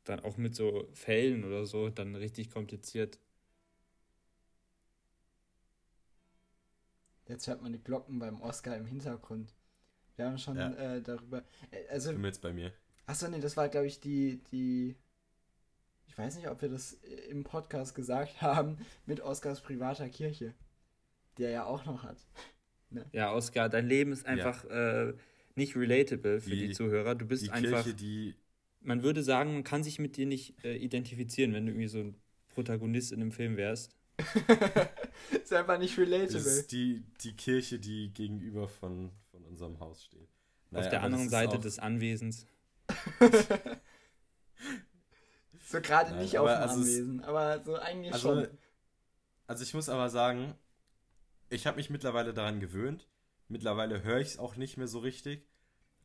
Dann auch mit so Fällen oder so, dann richtig kompliziert. Jetzt hört man die Glocken beim Oscar im Hintergrund. Wir haben schon ja. äh, darüber. Äh, also, Bin jetzt bei mir. Achso, nee, das war, glaube ich, die, die. Ich weiß nicht, ob wir das im Podcast gesagt haben, mit Oscars privater Kirche. die er ja auch noch hat. Ne? Ja, Oskar, dein Leben ist einfach ja. äh, nicht relatable für die, die, Zuhörer. Du bist die einfach. Kirche, die man würde sagen, man kann sich mit dir nicht äh, identifizieren, wenn du irgendwie so ein Protagonist in einem Film wärst. ist einfach nicht relatable. Das ist die, die Kirche, die gegenüber von, von unserem Haus steht. Naja, Auf der anderen Seite des Anwesens. so gerade nicht auf dem also Anwesen, aber so eigentlich also, schon. Also ich muss aber sagen, ich habe mich mittlerweile daran gewöhnt. Mittlerweile höre ich es auch nicht mehr so richtig.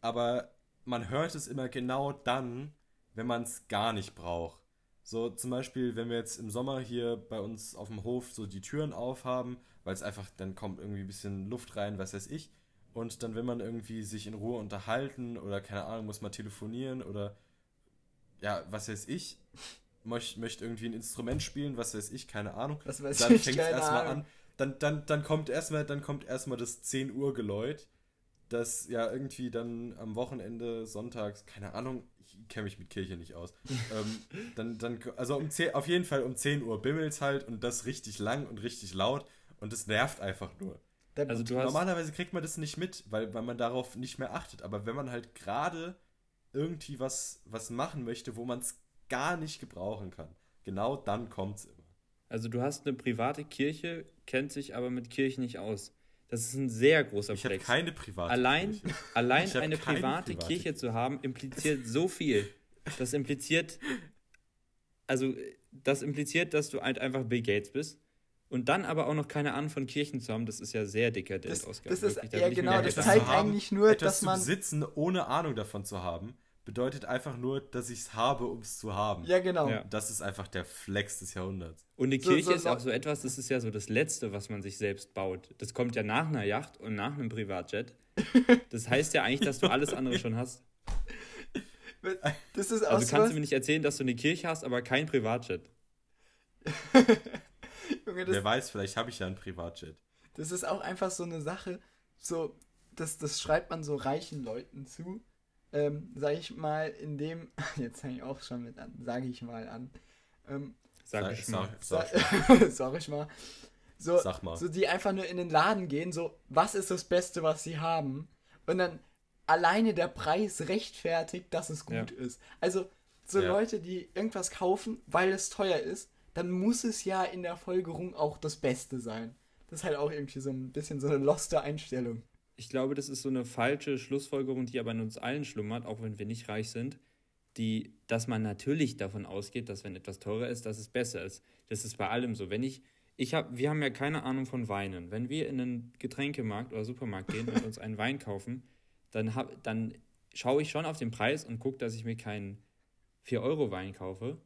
Aber man hört es immer genau dann, wenn man es gar nicht braucht. So zum Beispiel, wenn wir jetzt im Sommer hier bei uns auf dem Hof so die Türen aufhaben, weil es einfach, dann kommt irgendwie ein bisschen Luft rein, was weiß ich. Und dann will man irgendwie sich in Ruhe unterhalten oder keine Ahnung, muss mal telefonieren oder ja, was weiß ich, möchte möcht irgendwie ein Instrument spielen, was weiß ich, keine Ahnung. Was weiß dann fängt es erstmal an. Dann, dann, dann kommt erstmal, dann kommt erstmal das 10 Uhr Geläut dass ja irgendwie dann am Wochenende, sonntags, keine Ahnung, ich kenne mich mit Kirche nicht aus, ähm, dann, dann, also um 10, auf jeden Fall um 10 Uhr bimmelt halt und das richtig lang und richtig laut und das nervt einfach nur. Also du Normalerweise kriegt man das nicht mit, weil, weil man darauf nicht mehr achtet, aber wenn man halt gerade irgendwie was, was machen möchte, wo man es gar nicht gebrauchen kann, genau dann kommt es immer. Also du hast eine private Kirche, kennt sich aber mit Kirche nicht aus. Das ist ein sehr großer ich Flex. Ich habe keine private allein, Kirche. Allein eine private, private Kirche zu haben, impliziert so viel. Das impliziert, also das impliziert, dass du halt einfach Bill Gates bist. Und dann aber auch noch keine Ahnung von Kirchen zu haben, das ist ja sehr dekadent, das, Oscar. Das ist, ja genau, das zeigt eigentlich nur, dass man... Zu besitzen, ohne Ahnung davon zu haben, bedeutet einfach nur, dass ich es habe, um es zu haben. Ja, genau. Ja. Das ist einfach der Flex des Jahrhunderts. Und eine Kirche so, so, ist auch so etwas, das ist ja so das Letzte, was man sich selbst baut. Das kommt ja nach einer Yacht und nach einem Privatjet. Das heißt ja eigentlich, dass du alles andere schon hast. Das ist auch also kannst was? du mir nicht erzählen, dass du eine Kirche hast, aber kein Privatjet. Junge, Wer weiß, vielleicht habe ich ja ein Privatjet. Das ist auch einfach so eine Sache, so, das, das schreibt man so reichen Leuten zu ähm, sage ich mal, in dem, jetzt fange ich auch schon mit an, sage ich mal an. Ähm, sag, ich mal. Sag, sag, sag ich mal. So, sag mal. So, die einfach nur in den Laden gehen, so, was ist das Beste, was sie haben? Und dann alleine der Preis rechtfertigt, dass es gut ja. ist. Also, so ja. Leute, die irgendwas kaufen, weil es teuer ist, dann muss es ja in der Folgerung auch das Beste sein. Das ist halt auch irgendwie so ein bisschen so eine loste Einstellung ich glaube, das ist so eine falsche Schlussfolgerung, die aber in uns allen schlummert, auch wenn wir nicht reich sind, die, dass man natürlich davon ausgeht, dass wenn etwas teurer ist, dass es besser ist. Das ist bei allem so. Wenn ich, ich habe, wir haben ja keine Ahnung von Weinen. Wenn wir in einen Getränkemarkt oder Supermarkt gehen und uns einen Wein kaufen, dann, hab, dann schaue ich schon auf den Preis und gucke, dass ich mir keinen 4-Euro-Wein kaufe.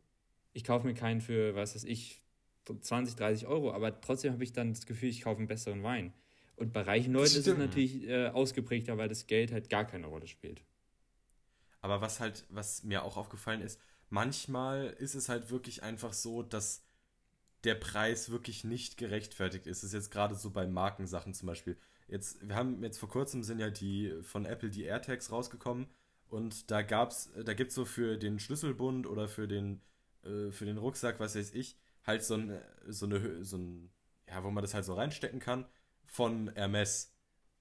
Ich kaufe mir keinen für, was weiß ich, 20, 30 Euro, aber trotzdem habe ich dann das Gefühl, ich kaufe einen besseren Wein. Und bei reichen Leuten ist es natürlich äh, ausgeprägter, weil das Geld halt gar keine Rolle spielt. Aber was halt, was mir auch aufgefallen ist, manchmal ist es halt wirklich einfach so, dass der Preis wirklich nicht gerechtfertigt ist. Das ist jetzt gerade so bei Markensachen zum Beispiel. Jetzt, wir haben jetzt vor kurzem sind ja die von Apple die AirTags rausgekommen und da gab's, da gibt's so für den Schlüsselbund oder für den, äh, für den Rucksack, was weiß ich, halt so ein, so eine, so ein, ja, wo man das halt so reinstecken kann von Hermes.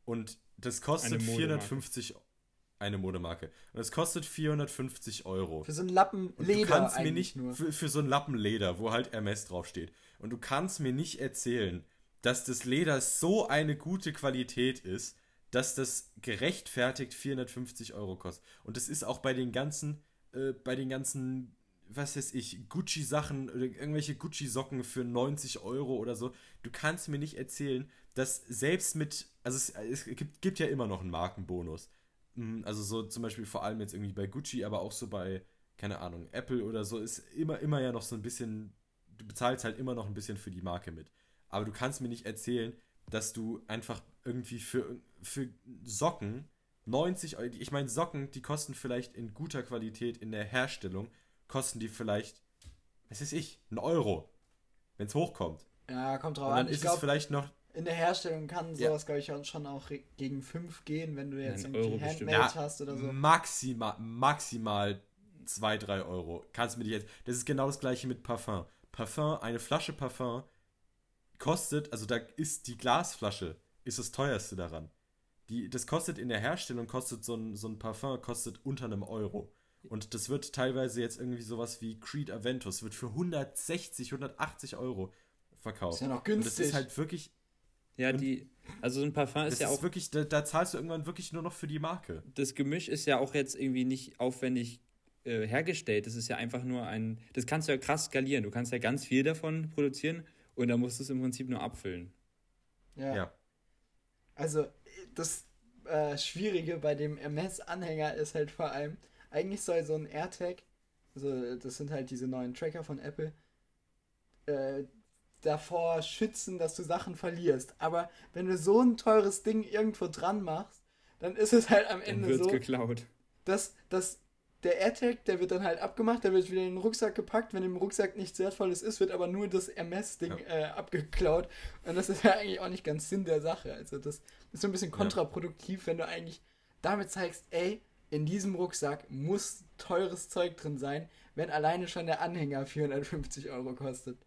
Und das kostet eine 450 eine Modemarke. Und es kostet 450 Euro. Für so einen Lappen Leder. du kannst mir nicht, nur. Für, für so einen Lappen Leder, wo halt Hermes draufsteht. Und du kannst mir nicht erzählen, dass das Leder so eine gute Qualität ist, dass das gerechtfertigt 450 Euro kostet. Und das ist auch bei den ganzen, äh, bei den ganzen, was weiß ich, Gucci-Sachen oder irgendwelche Gucci-Socken für 90 Euro oder so. Du kannst mir nicht erzählen, dass selbst mit, also es, es gibt, gibt, ja immer noch einen Markenbonus. Hm, also so zum Beispiel vor allem jetzt irgendwie bei Gucci, aber auch so bei, keine Ahnung, Apple oder so, ist immer, immer ja noch so ein bisschen, du bezahlst halt immer noch ein bisschen für die Marke mit. Aber du kannst mir nicht erzählen, dass du einfach irgendwie für, für Socken 90 Euro, ich meine Socken, die kosten vielleicht in guter Qualität in der Herstellung, kosten die vielleicht, was weiß ich, einen Euro, wenn es hochkommt. Ja, kommt drauf an. Dann ich ist glaub, es vielleicht noch in der Herstellung kann sowas, ja. glaube ich, schon auch gegen 5 gehen, wenn du jetzt Ein irgendwie Handmade ja, hast oder so. Maximal, maximal 2, 3 Euro. Kannst du mir jetzt. Das ist genau das gleiche mit Parfum. Parfum, eine Flasche Parfum kostet, also da ist die Glasflasche, ist das teuerste daran. Die, das kostet in der Herstellung, kostet so ein, so ein Parfum, kostet unter einem Euro. Und das wird teilweise jetzt irgendwie sowas wie Creed Aventus, wird für 160, 180 Euro verkauft. Ist ja noch günstig. Und das ist halt wirklich. Ja, die. Also so ein Parfum ist ja ist auch. Wirklich, da, da, zahlst du irgendwann wirklich nur noch für die Marke. Das Gemisch ist ja auch jetzt irgendwie nicht aufwendig äh, hergestellt. Das ist ja einfach nur ein. Das kannst du ja krass skalieren. Du kannst ja ganz viel davon produzieren und dann musst du es im Prinzip nur abfüllen. Ja. ja. Also, das äh, Schwierige bei dem MS-Anhänger ist halt vor allem, eigentlich soll so ein AirTag, also das sind halt diese neuen Tracker von Apple, äh, davor schützen, dass du Sachen verlierst. Aber wenn du so ein teures Ding irgendwo dran machst, dann ist es halt am Ende so, geklaut. dass, dass der AirTag, der wird dann halt abgemacht, der wird wieder in den Rucksack gepackt. Wenn im Rucksack nichts Wertvolles ist, wird aber nur das MS-Ding ja. äh, abgeklaut. Und das ist ja eigentlich auch nicht ganz Sinn der Sache. Also das ist so ein bisschen kontraproduktiv, ja. wenn du eigentlich damit zeigst, ey, in diesem Rucksack muss teures Zeug drin sein, wenn alleine schon der Anhänger 450 Euro kostet.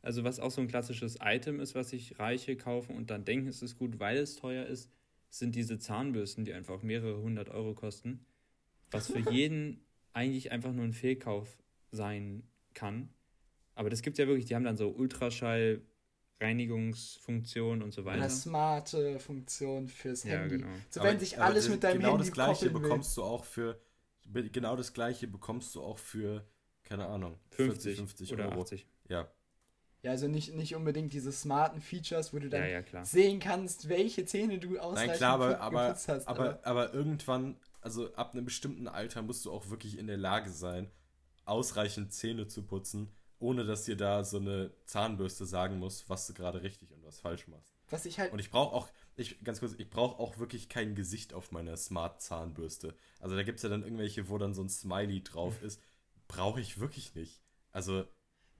Also was auch so ein klassisches Item ist, was sich Reiche kaufen und dann denken, es ist gut, weil es teuer ist, sind diese Zahnbürsten, die einfach mehrere hundert Euro kosten was für jeden eigentlich einfach nur ein Fehlkauf sein kann. Aber das gibt es ja wirklich, die haben dann so Ultraschall, Reinigungsfunktion und so weiter. Eine smarte Funktion fürs ja, Handy. Genau. So wenn sich alles das, mit deinem genau Handy das gleiche bekommst will. du auch für genau das gleiche bekommst du auch für keine Ahnung 50, 40, 50 oder Euro. 80. Ja. Ja, also nicht, nicht unbedingt diese smarten Features, wo du dann ja, ja, sehen kannst, welche Zähne du ausreichend Nein, klar, aber, aber, hast. Aber, aber, aber irgendwann also ab einem bestimmten Alter musst du auch wirklich in der Lage sein, ausreichend Zähne zu putzen, ohne dass dir da so eine Zahnbürste sagen muss, was du gerade richtig und was falsch machst. Was ich halt. Und ich brauche auch, ich, ganz kurz, ich brauche auch wirklich kein Gesicht auf meiner Smart-Zahnbürste. Also da gibt es ja dann irgendwelche, wo dann so ein Smiley drauf ist. Brauche ich wirklich nicht. Also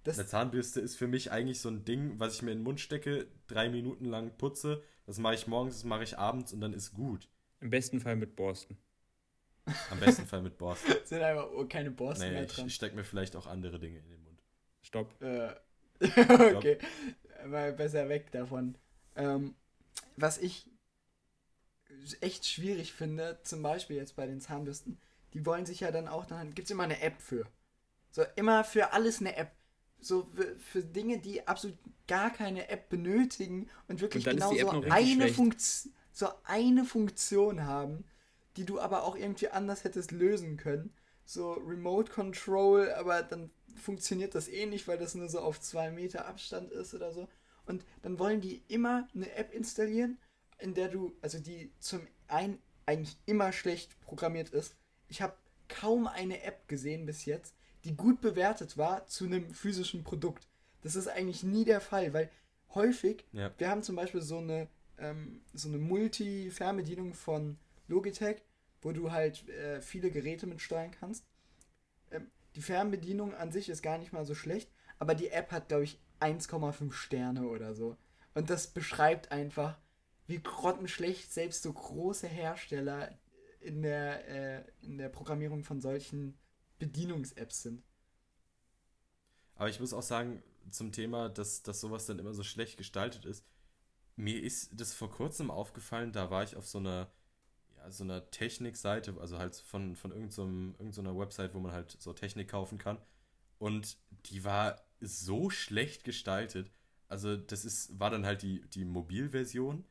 das eine Zahnbürste ist für mich eigentlich so ein Ding, was ich mir in den Mund stecke, drei Minuten lang putze. Das mache ich morgens, das mache ich abends und dann ist gut. Im besten Fall mit Borsten. Am besten Fall mit Borsten. Sind einfach keine Borsten nee, mehr dran. Ich stecke mir vielleicht auch andere Dinge in den Mund. Stopp. Äh, okay. Mal besser weg davon. Ähm, was ich echt schwierig finde, zum Beispiel jetzt bei den Zahnbürsten, die wollen sich ja dann auch, dann gibt es immer eine App für. So, immer für alles eine App. So für, für Dinge, die absolut gar keine App benötigen und wirklich und genau so eine, so eine Funktion haben die du aber auch irgendwie anders hättest lösen können. So Remote Control, aber dann funktioniert das eh nicht, weil das nur so auf zwei Meter Abstand ist oder so. Und dann wollen die immer eine App installieren, in der du, also die zum einen eigentlich immer schlecht programmiert ist. Ich habe kaum eine App gesehen bis jetzt, die gut bewertet war zu einem physischen Produkt. Das ist eigentlich nie der Fall, weil häufig, ja. wir haben zum Beispiel so eine, ähm, so eine Multi-Fernbedienung von Logitech, wo du halt äh, viele Geräte mit steuern kannst. Die Fernbedienung an sich ist gar nicht mal so schlecht, aber die App hat, glaube ich, 1,5 Sterne oder so. Und das beschreibt einfach, wie grottenschlecht selbst so große Hersteller in der, äh, in der Programmierung von solchen Bedienungs-Apps sind. Aber ich muss auch sagen, zum Thema, dass, dass sowas dann immer so schlecht gestaltet ist, mir ist das vor kurzem aufgefallen, da war ich auf so einer so einer Technikseite, also halt von, von irgendeiner so irgendeiner Website, wo man halt so Technik kaufen kann. Und die war so schlecht gestaltet. Also, das ist, war dann halt die, die Mobilversion.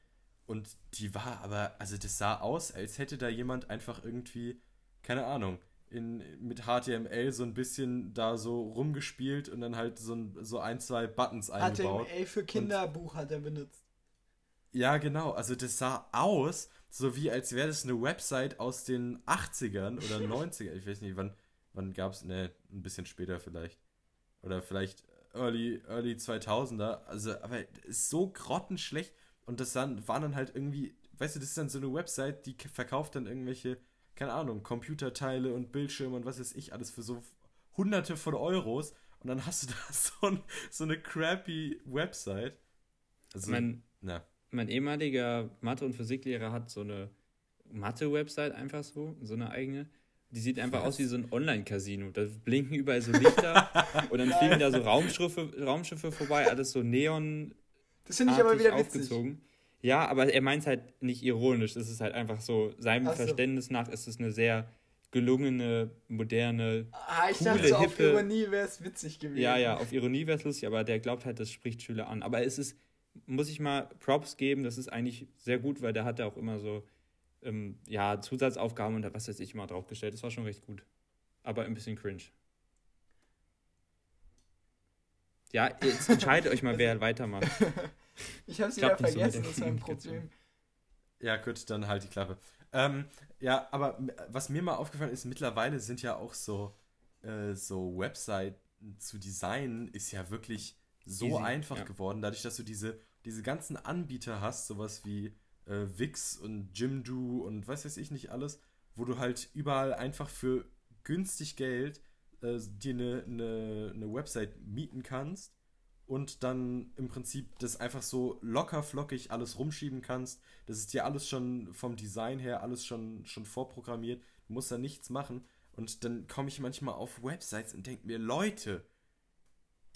Und die war aber, also das sah aus, als hätte da jemand einfach irgendwie, keine Ahnung, in, mit HTML so ein bisschen da so rumgespielt und dann halt so ein, so ein zwei Buttons eingebaut. HTML für Kinderbuch und, hat er benutzt. Ja, genau. Also das sah aus, so wie als wäre das eine Website aus den 80ern oder 90ern. Ich weiß nicht, wann, wann gab es, ne, ein bisschen später vielleicht. Oder vielleicht Early, Early 2000er. Also, aber ist so grottenschlecht. Und das dann, waren dann halt irgendwie, weißt du, das ist dann so eine Website, die verkauft dann irgendwelche, keine Ahnung, Computerteile und Bildschirme und was weiß ich, alles für so hunderte von Euros. Und dann hast du da so, ein, so eine crappy Website. Also, mein, na mein ehemaliger Mathe- und Physiklehrer hat so eine Mathe-Website einfach so, so eine eigene. Die sieht einfach Was? aus wie so ein Online-Casino. Da blinken überall so Lichter und dann fliegen da so Raumschiffe, Raumschiffe vorbei, alles so Neon. Das finde ich aber wieder aufgezogen. Witzig. Ja, aber er meint es halt nicht ironisch. Es ist halt einfach so, seinem so. Verständnis nach ist es eine sehr gelungene, moderne, ah, ich coole, dachte, so hippe, auf Ironie wäre es witzig gewesen. Ja, ja, auf Ironie wäre es lustig, aber der glaubt halt, das spricht Schüler an. Aber es ist, muss ich mal Props geben, das ist eigentlich sehr gut, weil der hat ja auch immer so, ähm, ja, Zusatzaufgaben und was weiß ich mal draufgestellt. Das war schon recht gut. Aber ein bisschen cringe. Ja, jetzt entscheidet euch mal, wer weitermacht. ich hab's wieder vergessen, so das ist ein Problem. Ja, gut, dann halt die Klappe. Ähm, ja, aber was mir mal aufgefallen ist, mittlerweile sind ja auch so, äh, so Webseiten zu designen, ist ja wirklich so Easy, einfach ja. geworden, dadurch, dass du diese, diese ganzen Anbieter hast, sowas wie äh, Wix und Jimdo und was weiß ich nicht alles, wo du halt überall einfach für günstig Geld äh, dir eine, eine, eine Website mieten kannst und dann im Prinzip das einfach so locker flockig alles rumschieben kannst. Das ist dir alles schon vom Design her alles schon, schon vorprogrammiert. Du musst da nichts machen. Und dann komme ich manchmal auf Websites und denke mir, Leute,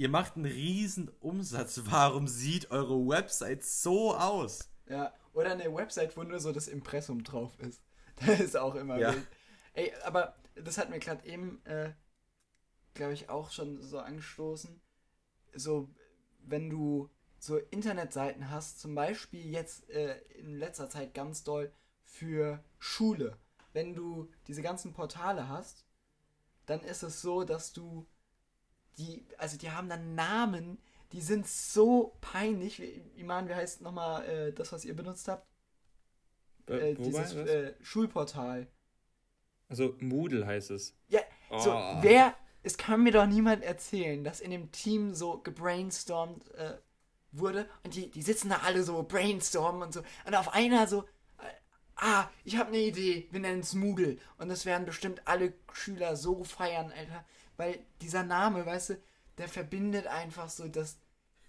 ihr macht einen riesen Umsatz. Warum sieht eure Website so aus? Ja, oder eine Website, wo nur so das Impressum drauf ist. Das ist auch immer ja. wild. Ey, aber das hat mir gerade eben, äh, glaube ich, auch schon so angestoßen. So wenn du so Internetseiten hast, zum Beispiel jetzt äh, in letzter Zeit ganz doll für Schule. Wenn du diese ganzen Portale hast, dann ist es so, dass du die, also die haben dann Namen, die sind so peinlich. Iman, wie heißt nochmal äh, das, was ihr benutzt habt? Äh, dieses äh, Schulportal. Also Moodle heißt es. Ja, oh. so, wer, es kann mir doch niemand erzählen, dass in dem Team so gebrainstormt äh, wurde und die, die sitzen da alle so brainstormen und so und auf einer so, äh, ah, ich habe eine Idee, wir nennen es Moodle und das werden bestimmt alle Schüler so feiern, Alter, weil dieser Name, weißt du, der verbindet einfach so dass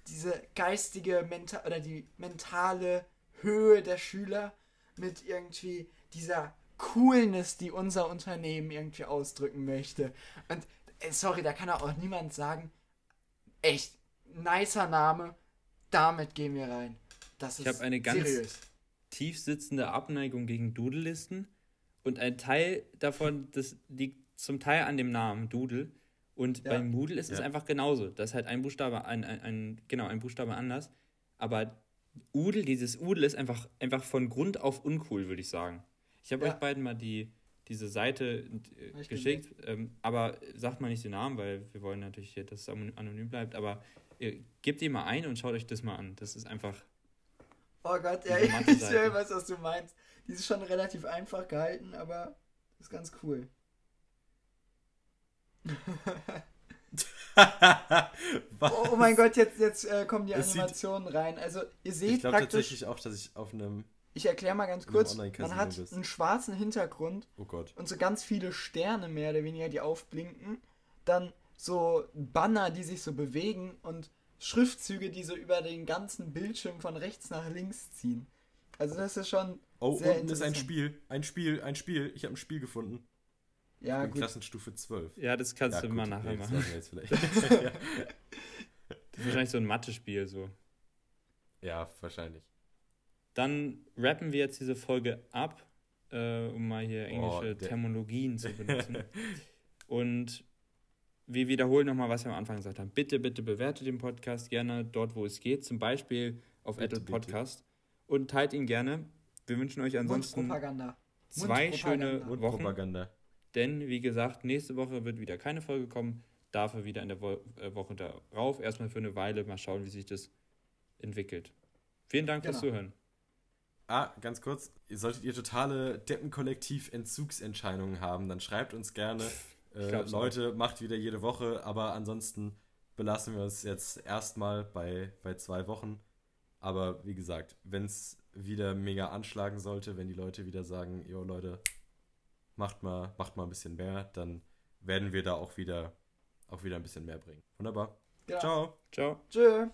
diese geistige Menta oder die mentale Höhe der Schüler mit irgendwie dieser Coolness, die unser Unternehmen irgendwie ausdrücken möchte. Und sorry, da kann auch niemand sagen, echt, nicer Name, damit gehen wir rein. Das ist ich habe eine ganz seriös. tief sitzende Abneigung gegen Doodle-Listen und ein Teil davon, das liegt zum Teil an dem Namen Doodle. Und ja. beim Moodle ist ja. es einfach genauso. Das ist halt ein Buchstabe, ein, ein, ein, genau, ein Buchstabe anders. Aber Udel, dieses Udel ist einfach, einfach von Grund auf uncool, würde ich sagen. Ich habe ja. euch beiden mal die, diese Seite äh, geschickt, ähm, aber sagt mal nicht den Namen, weil wir wollen natürlich, dass es anonym bleibt, aber äh, gebt ihn mal ein und schaut euch das mal an. Das ist einfach. Oh Gott, ja, ich weiß, was du meinst. Die ist schon relativ einfach gehalten, aber ist ganz cool. oh, oh, mein Gott, jetzt, jetzt äh, kommen die Animationen rein. Also ihr seht ich praktisch... Ich glaube tatsächlich auch, dass ich auf einem ich erkläre mal ganz kurz. Man hat bist. einen schwarzen Hintergrund oh Gott. und so ganz viele Sterne mehr oder weniger, die aufblinken. Dann so Banner, die sich so bewegen und Schriftzüge, die so über den ganzen Bildschirm von rechts nach links ziehen. Also das ist schon. Oh, sehr unten ist ein Spiel. Ein Spiel, ein Spiel. Ich habe ein Spiel gefunden. Ja, gut. Klassenstufe 12. Ja, das kannst ja, du gut, mal nachher machen. Das, jetzt ja. das ist wahrscheinlich so ein Mathe-Spiel so. Ja, wahrscheinlich. Dann rappen wir jetzt diese Folge ab, äh, um mal hier englische oh, Terminologien zu benutzen. Und wir wiederholen nochmal, was wir am Anfang gesagt haben. Bitte, bitte bewertet den Podcast gerne dort, wo es geht, zum Beispiel auf bitte, Apple Podcast. Bitte. Und teilt ihn gerne. Wir wünschen euch ansonsten zwei schöne Wochen. Denn, wie gesagt, nächste Woche wird wieder keine Folge kommen. Dafür wieder in der Wo äh, Woche darauf. Erstmal für eine Weile. Mal schauen, wie sich das entwickelt. Vielen Dank genau. fürs Zuhören. Ah, ganz kurz, solltet ihr totale Deppenkollektiv-Entzugsentscheidungen haben, dann schreibt uns gerne. Äh, Leute, macht wieder jede Woche, aber ansonsten belassen wir uns jetzt erstmal bei, bei zwei Wochen. Aber wie gesagt, wenn es wieder mega anschlagen sollte, wenn die Leute wieder sagen, jo Leute, macht mal, macht mal ein bisschen mehr, dann werden wir da auch wieder, auch wieder ein bisschen mehr bringen. Wunderbar. Ja. Ciao. Ciao. Tschö.